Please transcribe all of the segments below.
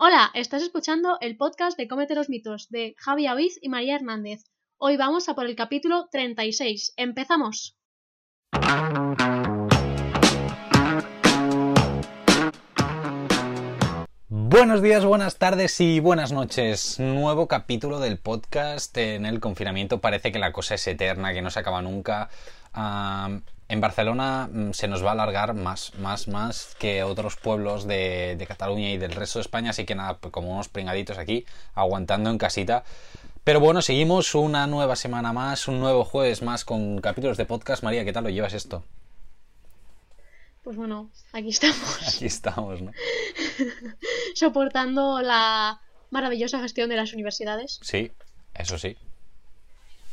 Hola, estás escuchando el podcast de Cómete los mitos de Javi Aviz y María Hernández. Hoy vamos a por el capítulo 36. ¡Empezamos! Buenos días, buenas tardes y buenas noches. Nuevo capítulo del podcast. En el confinamiento parece que la cosa es eterna, que no se acaba nunca. En Barcelona mm, se nos va a alargar más, más, más que otros pueblos de, de, Cataluña y del resto de España, así que nada, pues como unos pringaditos aquí, aguantando en casita. Pero bueno, seguimos una nueva semana más, un nuevo jueves más con capítulos de podcast. María, ¿qué tal lo llevas esto? Pues bueno, aquí estamos. Aquí estamos, ¿no? Soportando la maravillosa gestión de las universidades. Sí, eso sí.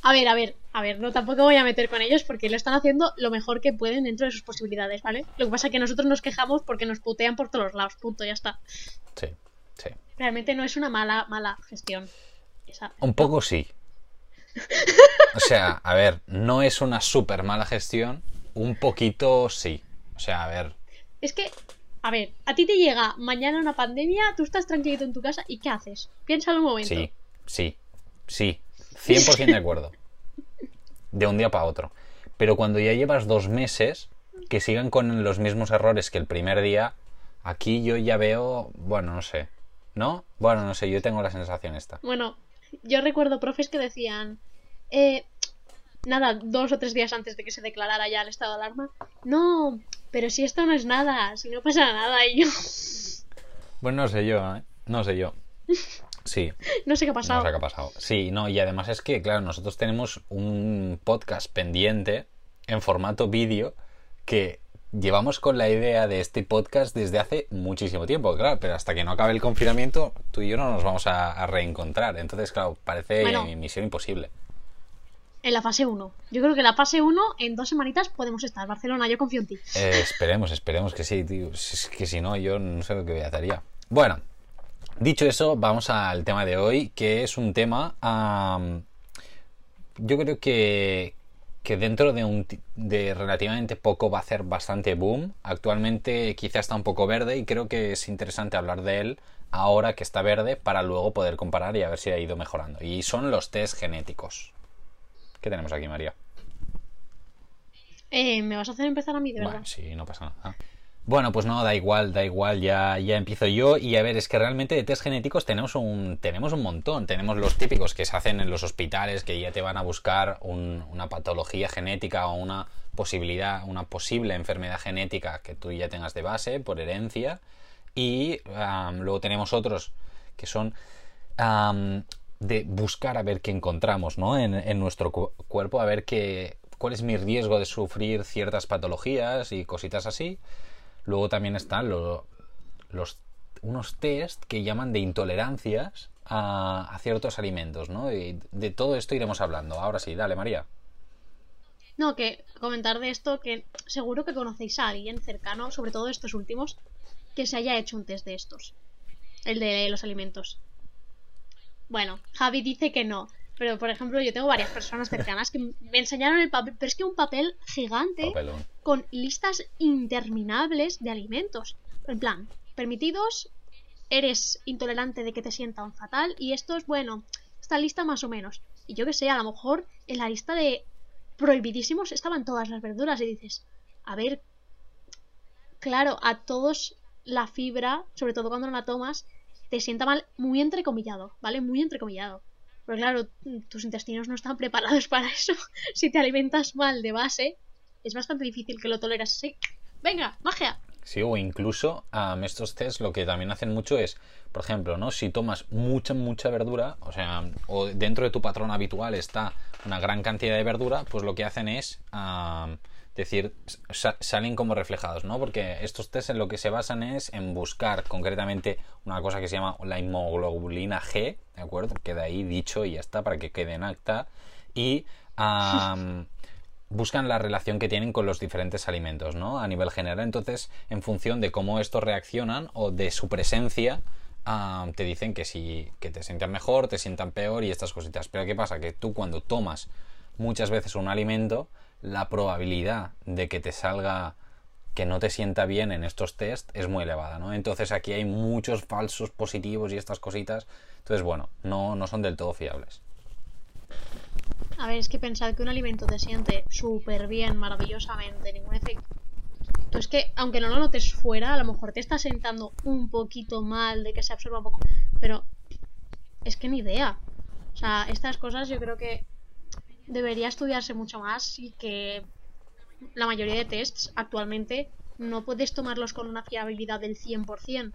A ver, a ver, a ver, no tampoco voy a meter con ellos porque lo están haciendo lo mejor que pueden dentro de sus posibilidades, ¿vale? Lo que pasa es que nosotros nos quejamos porque nos putean por todos lados, punto, ya está. Sí, sí. Realmente no es una mala, mala gestión. Esa. Un poco sí. O sea, a ver, no es una súper mala gestión, un poquito sí. O sea, a ver. Es que, a ver, a ti te llega mañana una pandemia, tú estás tranquilito en tu casa y ¿qué haces? Piénsalo un momento. Sí, sí, sí. 100% de acuerdo. De un día para otro. Pero cuando ya llevas dos meses, que sigan con los mismos errores que el primer día, aquí yo ya veo, bueno, no sé. ¿No? Bueno, no sé, yo tengo la sensación esta. Bueno, yo recuerdo profes que decían, eh, nada, dos o tres días antes de que se declarara ya el estado de alarma, no, pero si esto no es nada, si no pasa nada, y yo... Bueno, no sé yo, ¿eh? No sé yo. Sí. no sé qué ha pasado. No sé qué ha pasado. Sí, no, y además es que, claro, nosotros tenemos un podcast pendiente en formato vídeo que llevamos con la idea de este podcast desde hace muchísimo tiempo, claro, pero hasta que no acabe el confinamiento, tú y yo no nos vamos a, a reencontrar. Entonces, claro, parece Bueno. misión imposible. En la fase 1. Yo creo que la fase 1, en dos semanitas podemos estar. Barcelona, yo confío en ti. Eh, esperemos, esperemos que sí, tío. Es que si no, yo no sé lo que haría. Bueno, dicho eso, vamos al tema de hoy, que es un tema. am, yo creo que, que dentro de, un, de relativamente poco va a hacer bastante boom. Actualmente quizá está un poco verde y creo que es interesante hablar de él ahora que está verde para luego poder comparar y a ver si ha ido mejorando. Y son los test genéticos. ¿Qué tenemos aquí, María? Eh, ¿Me vas a hacer empezar a mí, de verdad? Bueno, sí, no pasa nada. Bueno, pues no, da igual, da igual, ya, ya empiezo yo. Y a ver, es que realmente de test genéticos tenemos un, tenemos un montón. Tenemos los típicos que se hacen en los hospitales, que ya te van a buscar un- una patología genética o una posibilidad, una posible enfermedad genética que tú ya tengas de base por herencia. Y luego tenemos otros que son de buscar a ver qué encontramos ¿no? en, en nuestro cu- cuerpo, a ver qué, cuál es mi riesgo de sufrir ciertas patologías y cositas así. Luego también están lo- los, unos test que llaman de intolerancias a, a ciertos alimentos, ¿no? Y de todo esto iremos hablando. Ahora sí, dale, María. No, que comentar de esto que seguro que conocéis a alguien cercano, sobre todo estos últimos, que se haya hecho un test de estos. El de los alimentos. Bueno, Javi dice que no. Pero, por ejemplo, yo tengo varias personas cercanas que me enseñaron el papel, pero es que un papel gigante Papelón. con listas interminables de alimentos. En plan, permitidos, eres intolerante de que te sientan fatal y estos, bueno, esta lista más o menos. Y yo que sé, a lo mejor en la lista de prohibidísimos estaban todas las verduras y dices, a ver, claro, a todos la fibra, sobre todo cuando no la tomas, te sienta mal, muy entrecomillado, ¿vale? Muy entrecomillado. Pero claro, tus intestinos no están preparados para eso. Si te alimentas mal de base, es bastante difícil que lo toleras así. Venga, magia. Sí, o incluso am, estos test lo que también hacen mucho es, por ejemplo, ¿no? Si tomas mucha, mucha verdura, o sea, o dentro de tu patrón habitual está una gran cantidad de verdura, pues lo que hacen es decir, sa- salen como reflejados, ¿no? Porque estos test en lo que se basan es en buscar concretamente una cosa que se llama la hemoglobulina G, ¿de acuerdo? Queda ahí dicho y ya está, para que quede en acta. Y buscan la relación que tienen con los diferentes alimentos, ¿no? A nivel general, entonces, en función de cómo estos reaccionan o de su presencia, te dicen que si que te sientan mejor, te sientan peor y estas cositas. Pero ¿qué pasa? Que tú cuando tomas muchas veces un alimento, la probabilidad de que te salga que no te sienta bien en estos test es muy elevada, ¿no? Entonces aquí hay muchos falsos positivos y estas cositas. Entonces, bueno, no, no son del todo fiables. A ver, es que pensar que un alimento te siente súper bien, maravillosamente, ningún efecto. Es que, aunque no lo notes fuera, a lo mejor te está sentando un poquito mal de que se absorba un poco. Pero es que ni idea. O sea, estas cosas yo creo que debería estudiarse mucho más y que la mayoría de tests actualmente no puedes tomarlos con una fiabilidad del 100%.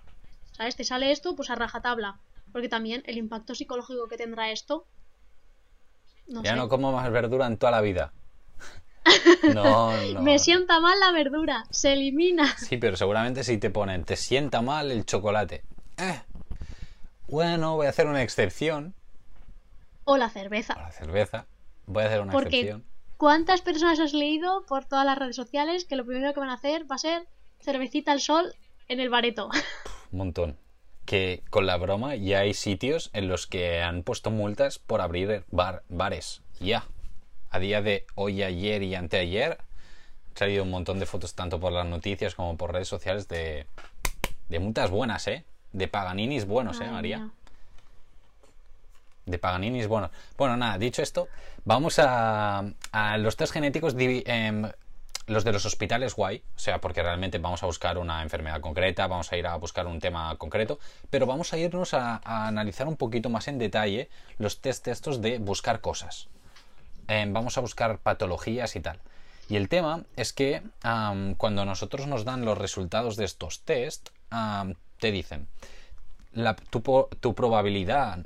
¿Sabes? Te sale esto, pues a rajatabla. Porque también el impacto psicológico que tendrá esto. No ya no como más verdura en toda la vida. no, no. Me sienta mal la verdura, se elimina. Sí, pero seguramente si te ponen, te sienta mal el chocolate. Eh, bueno, voy a hacer una excepción. O la cerveza. O la cerveza. Voy a hacer una excepción. ¿Cuántas personas has leído por todas las redes sociales que lo primero que van a hacer va a ser cervecita al sol en el bareto? Un montón. Que con la broma ya hay sitios en los que han puesto multas por abrir bar, bares. Ya. A día de hoy, ayer y anteayer, han salido un montón de fotos tanto por las noticias como por redes sociales de, de multas buenas, ¿eh? De paganinis buenos, ¿eh, María? De Paganini bueno. Bueno, nada, dicho esto, vamos a, a los test genéticos, em, los de los hospitales guay, o sea, porque realmente vamos a buscar una enfermedad concreta, vamos a ir a buscar un tema concreto, pero vamos a irnos a, analizar un poquito más en detalle los test estos de buscar cosas. Em, vamos a buscar patologías y tal. Y el tema es que cuando nosotros nos dan los resultados de estos test, te dicen, tu, probabilidad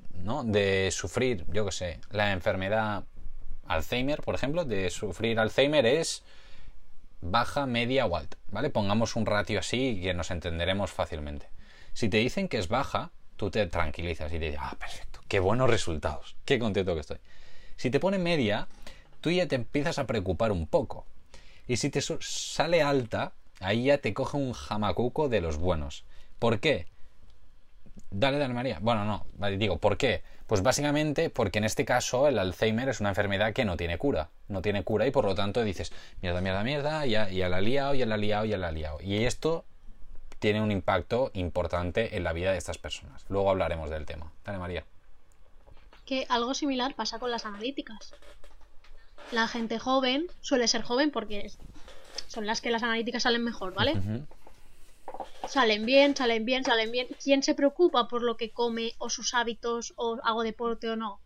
de sufrir, yo que sé, la enfermedad Alzheimer, por ejemplo, de sufrir Alzheimer es baja, media o alta, ¿vale? Pongamos un ratio así que nos entenderemos fácilmente. Si te dicen que es baja, tú te tranquilizas y te dices, ah, perfecto, qué buenos resultados, qué contento que estoy. Si te pone media, tú ya te empiezas a preocupar un poco. Y si te sale alta, ahí ya te coge un jamacuco de los buenos. ¿Por qué? Dale, dale, María. Bueno, no, digo, ¿por qué? Pues básicamente porque en este caso el Alzheimer es una enfermedad que no tiene cura. No tiene cura y por lo tanto dices, mierda, mierda, mierda, ya, ya la ha liado, ya la ha liado, ya la ha liado. Y esto tiene un impacto importante en la vida de estas personas. Luego hablaremos del tema. Dale, María. Que algo similar pasa con las analíticas. La gente joven suele ser joven porque son las que las analíticas salen mejor, ¿vale? Salen bien, salen bien, salen bien. ¿Quién se preocupa por lo que come o sus hábitos o hago deporte o no?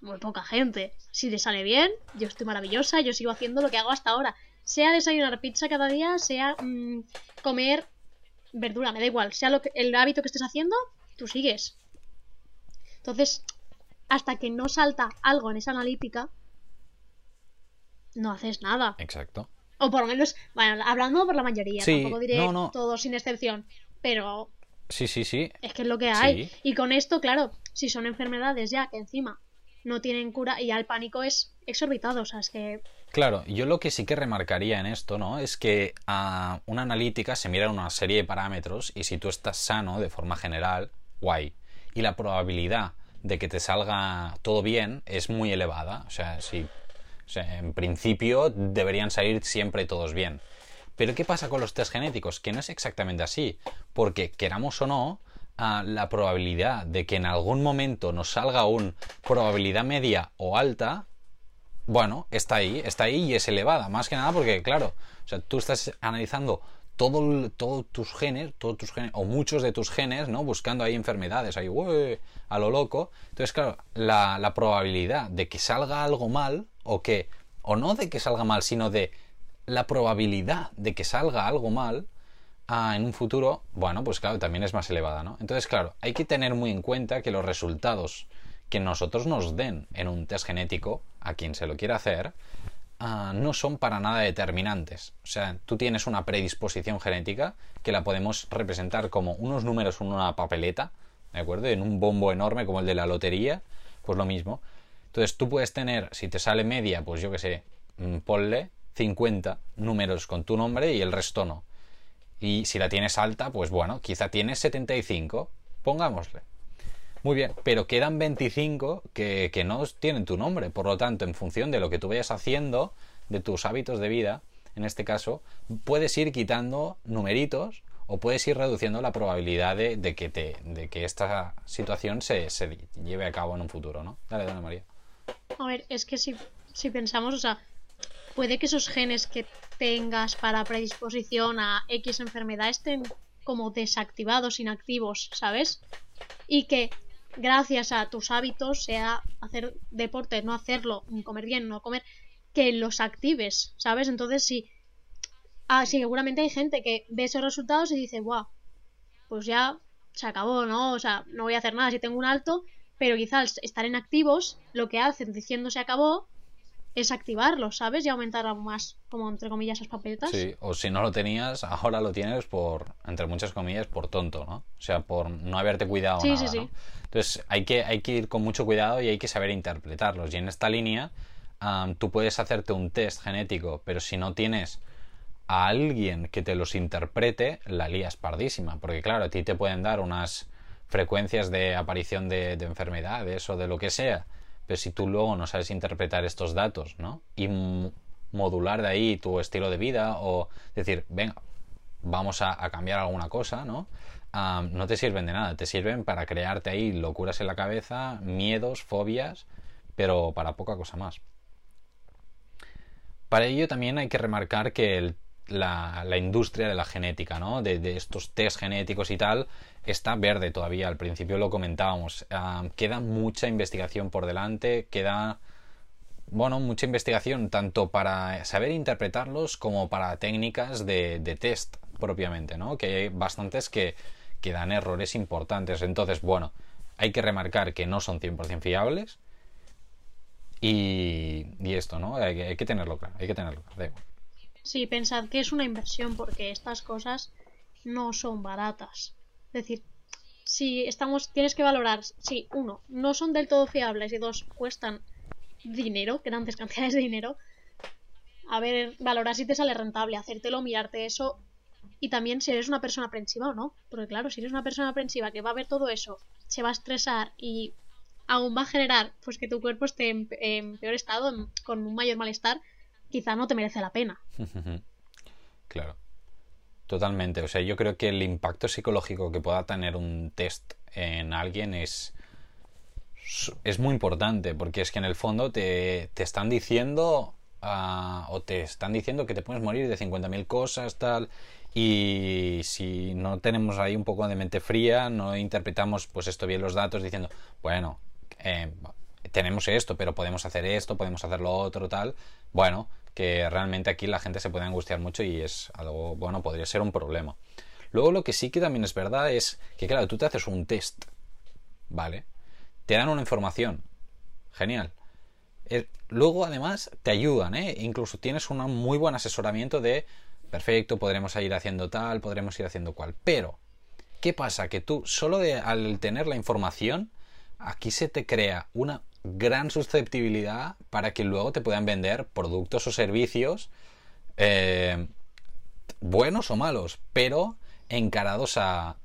Muy poca gente. Si le sale bien, yo estoy maravillosa, yo sigo haciendo lo que hago hasta ahora. Sea desayunar pizza cada día, sea mm, comer verdura, me da igual. Sea lo que, el hábito que estés haciendo, tú sigues. Entonces, hasta que no salta algo en esa analítica, no haces nada. Exacto. O por lo menos, bueno, hablando por la mayoría, tampoco diré todo sin excepción, pero... Sí, sí, sí. Es que es lo que hay. Y con esto, claro, si son enfermedades ya que encima no tienen cura y ya el pánico es exorbitado, o sea, es que... Claro, yo lo que sí que remarcaría en esto, ¿no? Es que a una analítica se mira una serie de parámetros y si tú estás sano de forma general, guay. Y la probabilidad de que te salga todo bien es muy elevada. O sea, si en principio deberían salir siempre todos bien. Pero ¿qué pasa con los test genéticos? Que no es exactamente así, porque queramos o no, ah, la probabilidad de que en algún momento nos salga un probabilidad media o alta, bueno, está ahí, está ahí y es elevada, más que nada porque, claro, o sea, tú estás analizando todos todo tus genes, todos tus genes, o muchos de tus genes, ¿no? Buscando ahí enfermedades, ahí, a lo loco. Entonces, claro, la, la probabilidad de que salga algo mal o que, o no de que salga mal, sino de la probabilidad de que salga algo mal ah, en un futuro, bueno, pues claro, también es más elevada, ¿no? Entonces, claro, hay que tener muy en cuenta que los resultados que nosotros nos den en un test genético, a quien se lo quiera hacer, ah, no son para nada determinantes. O sea, tú tienes una predisposición genética que la podemos representar como unos números en una papeleta, ¿de acuerdo? En un bombo enorme como el de la lotería, pues lo mismo. Entonces tú puedes tener, si te sale media, pues yo que sé, mm, ponle 50 números con tu nombre y el resto no. Y si la tienes alta, pues bueno, quizá tienes 75, pongámosle. Muy bien, pero quedan 25 que, que no tienen tu nombre. Por lo tanto, en función de lo que tú vayas haciendo, de tus hábitos de vida, en este caso, puedes ir quitando numeritos o puedes ir reduciendo la probabilidad de, que, te, de que esta situación se, se, lleve a cabo en un futuro, ¿no? Dale, dale, María. A ver, es que si, si pensamos, o sea, puede que esos genes que tengas para predisposición a X enfermedad estén como desactivados, inactivos, ¿sabes? Y que gracias a tus hábitos, sea hacer deporte, no hacerlo, comer bien, no comer, que los actives, ¿sabes? Entonces sí Ah, sí, seguramente hay gente que ve esos resultados y dice, guau, pues ya se acabó, ¿no? O sea, no voy a hacer nada si tengo un alto, pero quizás estar en activos, lo que hacen diciendo se acabó, es activarlo, ¿sabes? Y aumentar aún más, como entre comillas, esas papeletas. Sí, o si no lo tenías, ahora lo tienes por, entre muchas comillas, por tonto, ¿no? O sea, por no haberte cuidado. Sí, sí, sí. Entonces, hay que, hay que ir con mucho cuidado y hay que saber interpretarlos. Y en esta línea, tú puedes hacerte un test genético, pero si no tienes a alguien que te los interprete, la lías pardísima. Porque claro, a ti te pueden dar unas frecuencias de aparición de, enfermedades o de lo que sea. Pero si tú luego no sabes interpretar estos datos, ¿no? Y modular de ahí tu estilo de vida o decir, venga, vamos a, cambiar alguna cosa, ¿no? no te sirven de nada, te sirven para crearte ahí locuras en la cabeza, miedos, fobias, pero para poca cosa más. Para ello también hay que remarcar que el la, industria de la genética, ¿no? De, estos test genéticos y tal, está verde todavía. Al principio lo comentábamos. Ah, queda mucha investigación por delante, queda, bueno, mucha investigación tanto para saber interpretarlos como para técnicas de, test propiamente, ¿no? Que hay bastantes que, que dan errores importantes. Entonces, bueno, hay que remarcar que no son 100% fiables. Y, y, esto, ¿no? Hay, que tenerlo claro, hay que tenerlo claro. Sí, pensad que es una inversión porque estas cosas no son baratas. Es decir, si estamos, tienes que valorar, si uno, no son del todo fiables y dos, cuestan dinero, grandes cantidades de dinero, a ver, valorar si te sale rentable, hacértelo, mirarte eso y también si eres una persona aprensiva o no. Porque claro, si eres una persona aprensiva que va a ver todo eso, se va a estresar y aún va a generar pues que tu cuerpo esté en, peor estado, con un mayor malestar, quizá no te merece la pena. claro. Totalmente. O sea, yo creo que el impacto psicológico que pueda tener un test en alguien es, es muy importante, porque es que en el fondo te, te están diciendo ah, o te están diciendo que te puedes morir de 50.000 cosas, tal, y si no tenemos ahí un poco de mente fría, no interpretamos pues esto bien los datos diciendo, bueno, eh, tenemos esto, pero podemos hacer esto, podemos hacer lo otro, tal, bueno, que realmente aquí la gente se puede angustiar mucho y es algo, bueno, podría ser un problema. Luego lo que sí que también es verdad es que, claro, tú te haces un test, ¿vale? Te dan una información, genial. Eh, luego además te ayudan, ¿eh? Incluso tienes un muy buen asesoramiento de, perfecto, podremos ir haciendo tal, podremos ir haciendo cual. Pero, ¿qué pasa? Que tú solo al tener la información, aquí se te crea una gran susceptibilidad para que luego te puedan vender productos o servicios eh, buenos o malos, pero encarados a,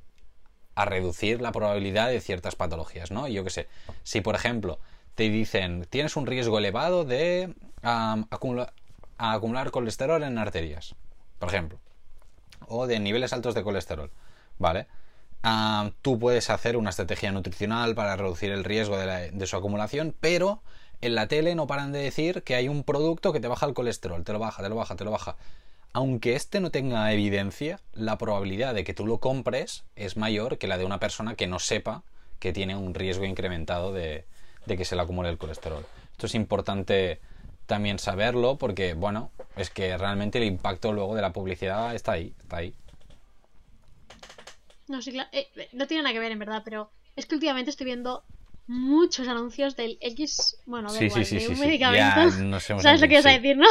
a reducir la probabilidad de ciertas patologías, ¿no? Yo qué sé, si por ejemplo te dicen tienes un riesgo elevado de acumular colesterol en arterias, por ejemplo, o de niveles altos de colesterol, ¿vale? Ah, tú puedes hacer una estrategia nutricional para reducir el riesgo de, su acumulación, pero en la tele no paran de decir que hay un producto que te baja el colesterol, te lo baja, te lo baja, te lo baja. Aunque este no tenga evidencia, la probabilidad de que tú lo compres es mayor que la de una persona que no sepa que tiene un riesgo incrementado de, de que se le acumule el colesterol. Esto es importante también saberlo porque, bueno, es que realmente el impacto luego de la publicidad está ahí, está ahí. No, sí, claro. Eh, no tiene nada que ver, en verdad, pero es que últimamente estoy viendo muchos anuncios del X, bueno, de un medicamento. ¿Sabes lo que ibas a decir, no?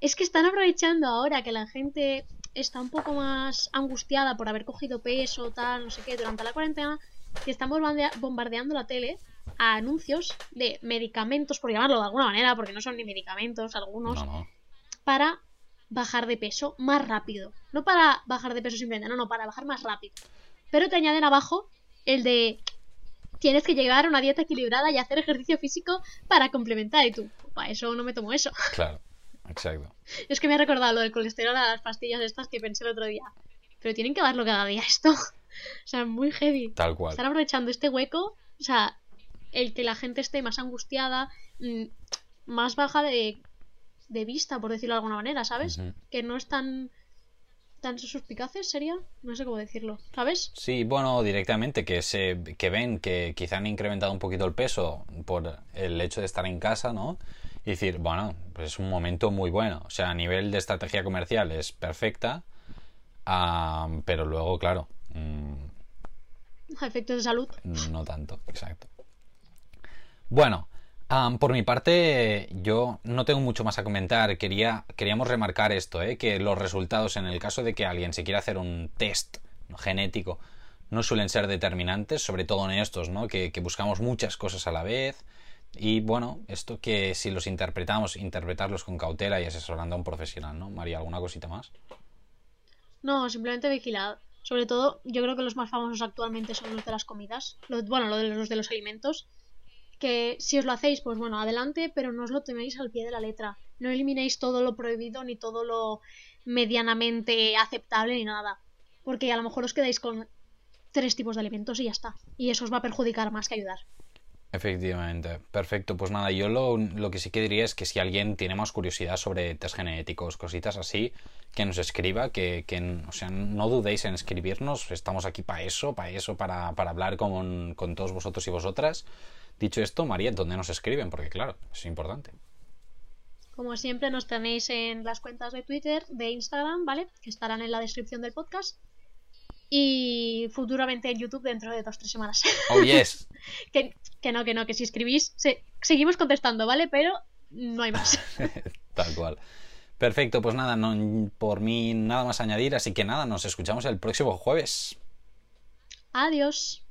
Es que están aprovechando ahora que la gente está un poco más angustiada por haber cogido peso, tal, no sé qué, durante la cuarentena, que están bombardeando la tele a anuncios de medicamentos, por llamarlo de alguna manera, porque no son ni medicamentos algunos, para bajar de peso más rápido. No para bajar de peso simplemente, no, no, para bajar más rápido. Pero te añaden abajo el de tienes que llevar a una dieta equilibrada y hacer ejercicio físico para complementar. Y tú, para eso no me tomo eso. Claro. Exacto. Es que me ha recordado lo del colesterol a las pastillas estas que pensé el otro día. Pero tienen que darlo cada día esto. o sea, muy heavy. Tal cual. Están aprovechando este hueco. O sea, el que la gente esté más angustiada, mm, más baja de, de vista, por decirlo de alguna manera, ¿sabes? Que no están tan suspicaces, sería. No sé cómo decirlo, ¿sabes? Sí, bueno, directamente que se que ven que quizá han incrementado un poquito el peso por el hecho de estar en casa, ¿no? Y decir, bueno, pues es un momento muy bueno. O sea, a nivel de estrategia comercial es perfecta, pero luego, claro, mm, efectos de salud. no tanto, exacto. Bueno, am, por mi parte, yo no tengo mucho más a comentar. Quería, queríamos remarcar esto, ¿eh? que los resultados, en el caso de que alguien se quiera hacer un test genético, no suelen ser determinantes, sobre todo en estos, ¿no? Que, buscamos muchas cosas a la vez. Y bueno, esto que si los interpretamos, interpretarlos con cautela y asesorando a un profesional, ¿no? María, ¿alguna cosita más? No, simplemente vigilad. Sobre todo, yo creo que los más famosos actualmente son los de las comidas. Los- bueno, los de los alimentos. Que si os lo hacéis, pues bueno, adelante, pero no os lo teméis al pie de la letra. No eliminéis todo lo prohibido ni todo lo medianamente aceptable ni nada. Porque a lo mejor os quedáis con tres tipos de alimentos y ya está. Y eso os va a perjudicar más que ayudar. Efectivamente, perfecto. Pues nada, yo lo, lo que sí que diría es que si alguien tiene más curiosidad sobre test genéticos, cositas así, que nos escriba, que, que o sea, no dudéis en escribirnos, estamos aquí para eso, para eso, para, para hablar con, con todos vosotros y vosotras. Dicho esto, María, ¿dónde nos escriben? Porque claro, es importante. Como siempre, nos tenéis en las cuentas de Twitter, de Instagram, ¿vale? Que estarán en la descripción del podcast. Y futuramente en YouTube dentro de dos o tres semanas. Oh, yes. que, que no, que no, que si escribís, se- seguimos contestando, ¿vale? Pero no hay más. Tal cual. Perfecto, pues nada, no, por mí nada más añadir, así que nada, nos escuchamos el próximo jueves. Adiós.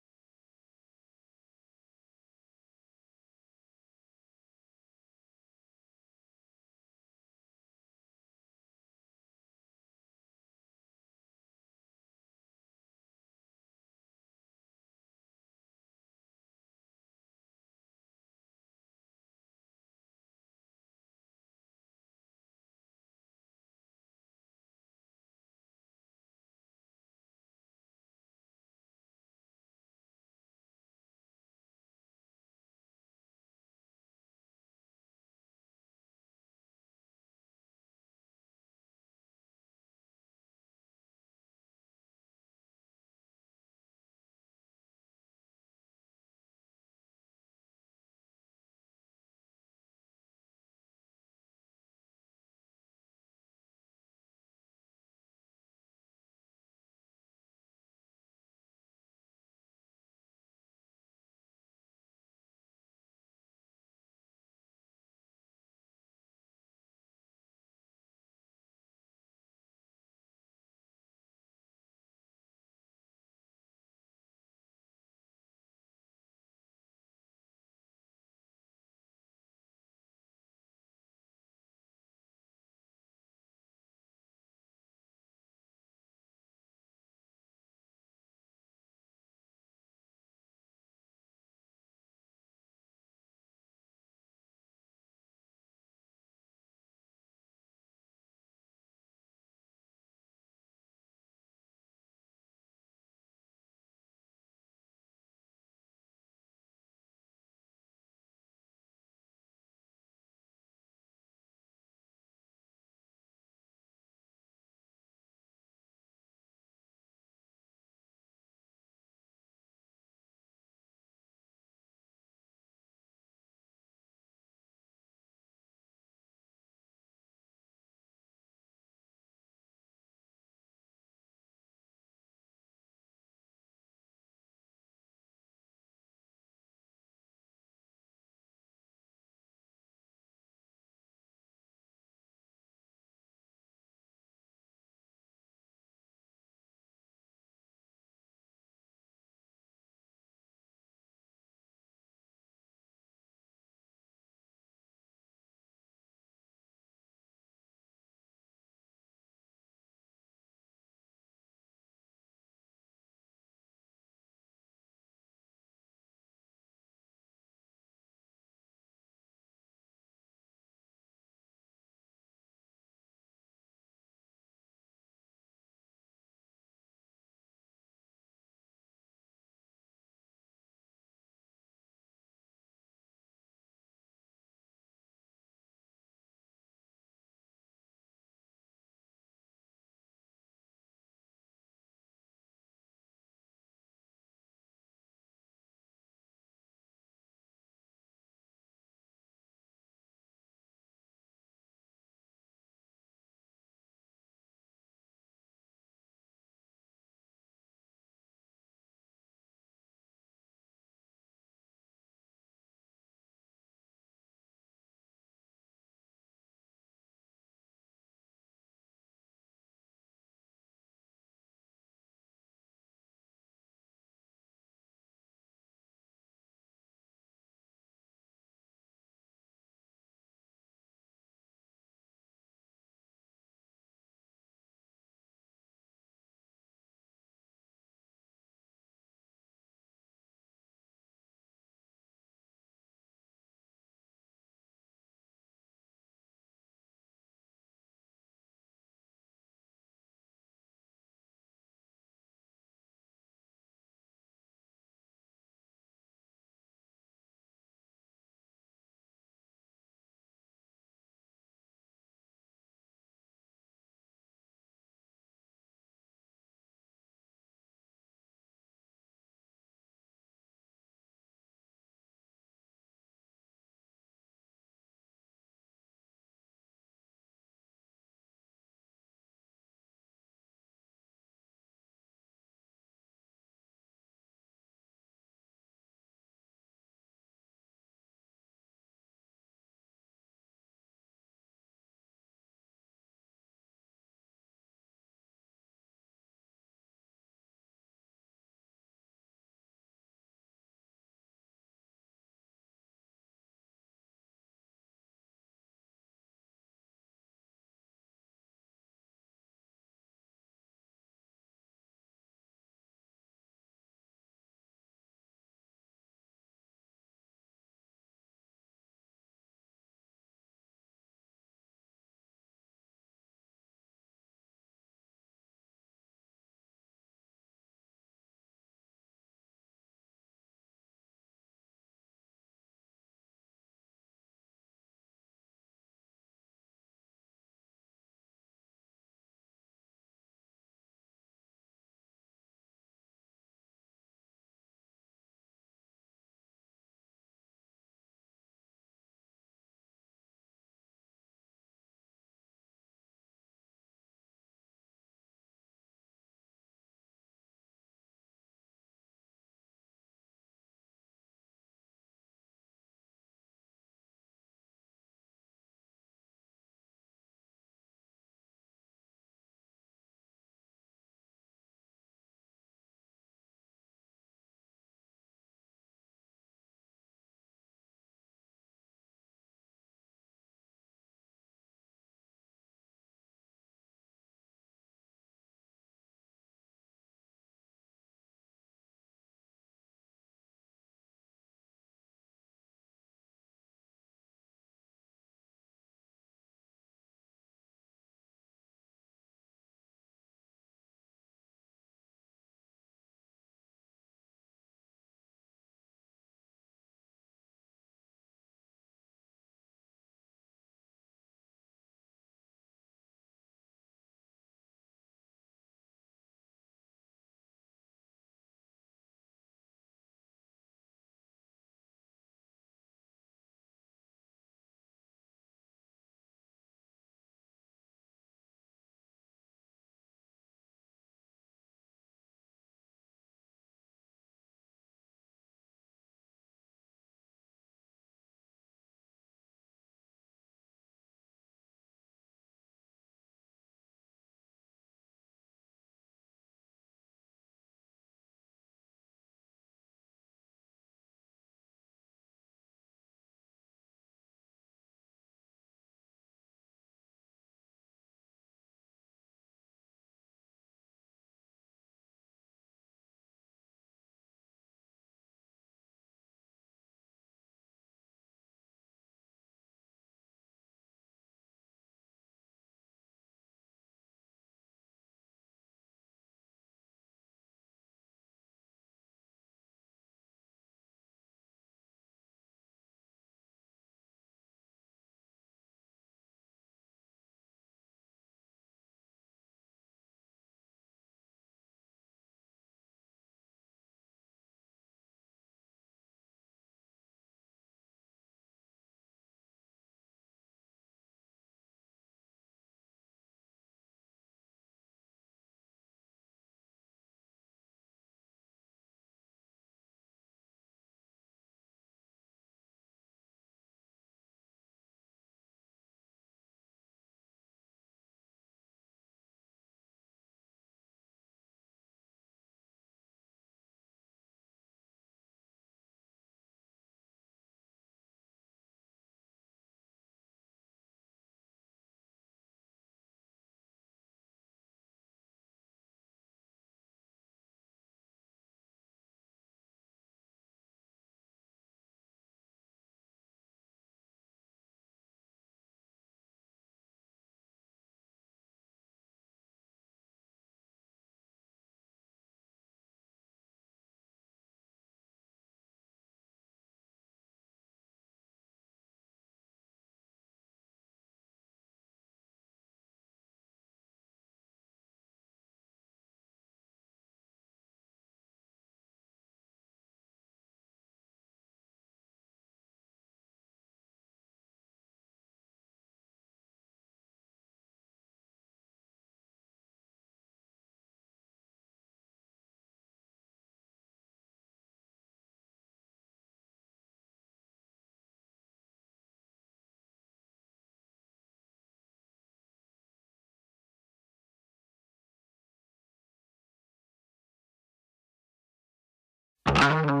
Bye.